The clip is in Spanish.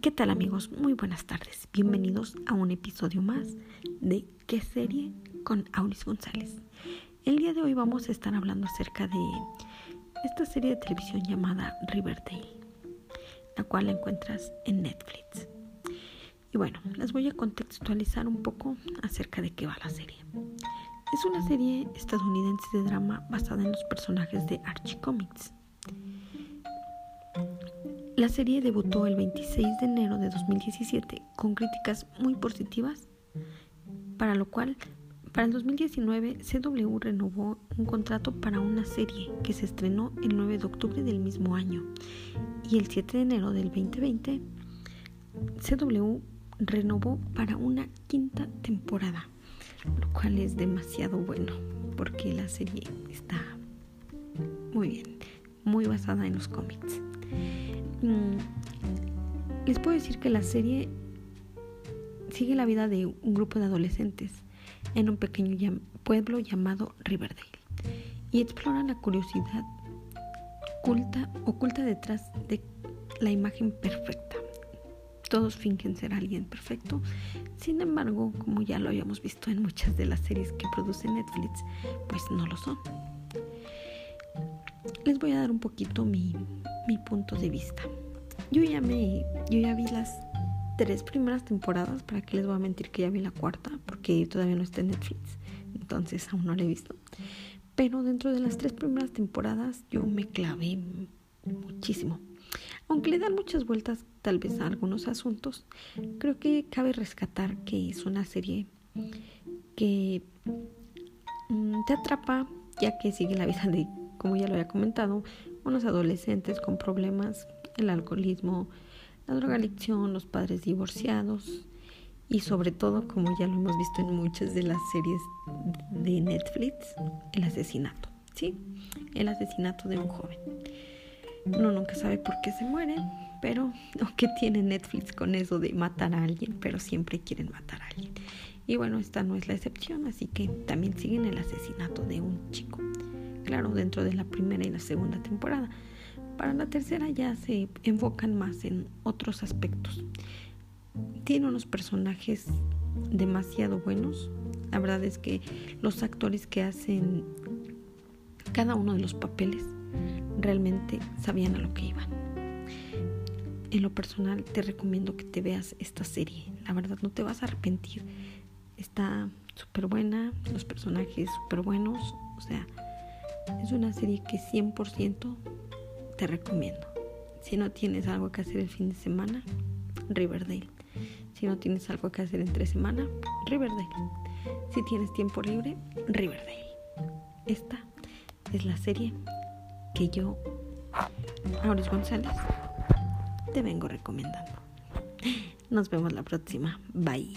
¿Qué tal amigos? Muy buenas tardes. Bienvenidos a un episodio más de ¿Qué serie? con Auris González. El día de hoy vamos a estar hablando acerca de esta serie de televisión llamada Riverdale, la cual la encuentras en Netflix. Y bueno, les voy a contextualizar un poco acerca de qué va la serie. Es una serie estadounidense de drama basada en los personajes de Archie Comics la serie debutó el 26 de enero de 2017 con críticas muy positivas, para lo cual para el 2019 CW renovó un contrato para una serie que se estrenó el 9 de octubre del mismo año y el 7 de enero del 2020 CW renovó para una quinta temporada, lo cual es demasiado bueno porque la serie está muy bien, muy basada en los cómics. Mm, les puedo decir que la serie sigue la vida de un grupo de adolescentes en un pequeño pueblo llamado Riverdale y explora la curiosidad oculta, oculta detrás de la imagen perfecta. Todos fingen ser alguien perfecto, sin embargo, como ya lo habíamos visto en muchas de las series que produce Netflix, pues no lo son. Les voy a dar un poquito mi, mi punto de vista. Yo ya me, yo ya vi las tres primeras temporadas, para que les voy a mentir que ya vi la cuarta, porque todavía no está en Netflix, entonces aún no la he visto. Pero dentro de las tres primeras temporadas yo me clavé muchísimo. Aunque le dan muchas vueltas tal vez a algunos asuntos, creo que cabe rescatar que es una serie que mm, te atrapa ya que sigue la vida de, como ya lo había comentado, unos adolescentes con problemas, el alcoholismo, la drogadicción, los padres divorciados y sobre todo, como ya lo hemos visto en muchas de las series de Netflix, el asesinato, ¿sí? El asesinato de un joven. Uno nunca sabe por qué se muere, pero qué tiene Netflix con eso de matar a alguien, pero siempre quieren matar a alguien. Y bueno, esta no es la excepción, así que también siguen el asesinato de un chico claro, dentro de la primera y la segunda temporada. Para la tercera ya se enfocan más en otros aspectos. Tiene unos personajes demasiado buenos. La verdad es que los actores que hacen cada uno de los papeles realmente sabían a lo que iban. En lo personal te recomiendo que te veas esta serie. La verdad no te vas a arrepentir. Está súper buena, los personajes súper buenos. O sea, es una serie que 100% te recomiendo. Si no tienes algo que hacer el fin de semana, Riverdale. Si no tienes algo que hacer entre semana, Riverdale. Si tienes tiempo libre, Riverdale. Esta es la serie que yo, Auris González, te vengo recomendando. Nos vemos la próxima. Bye.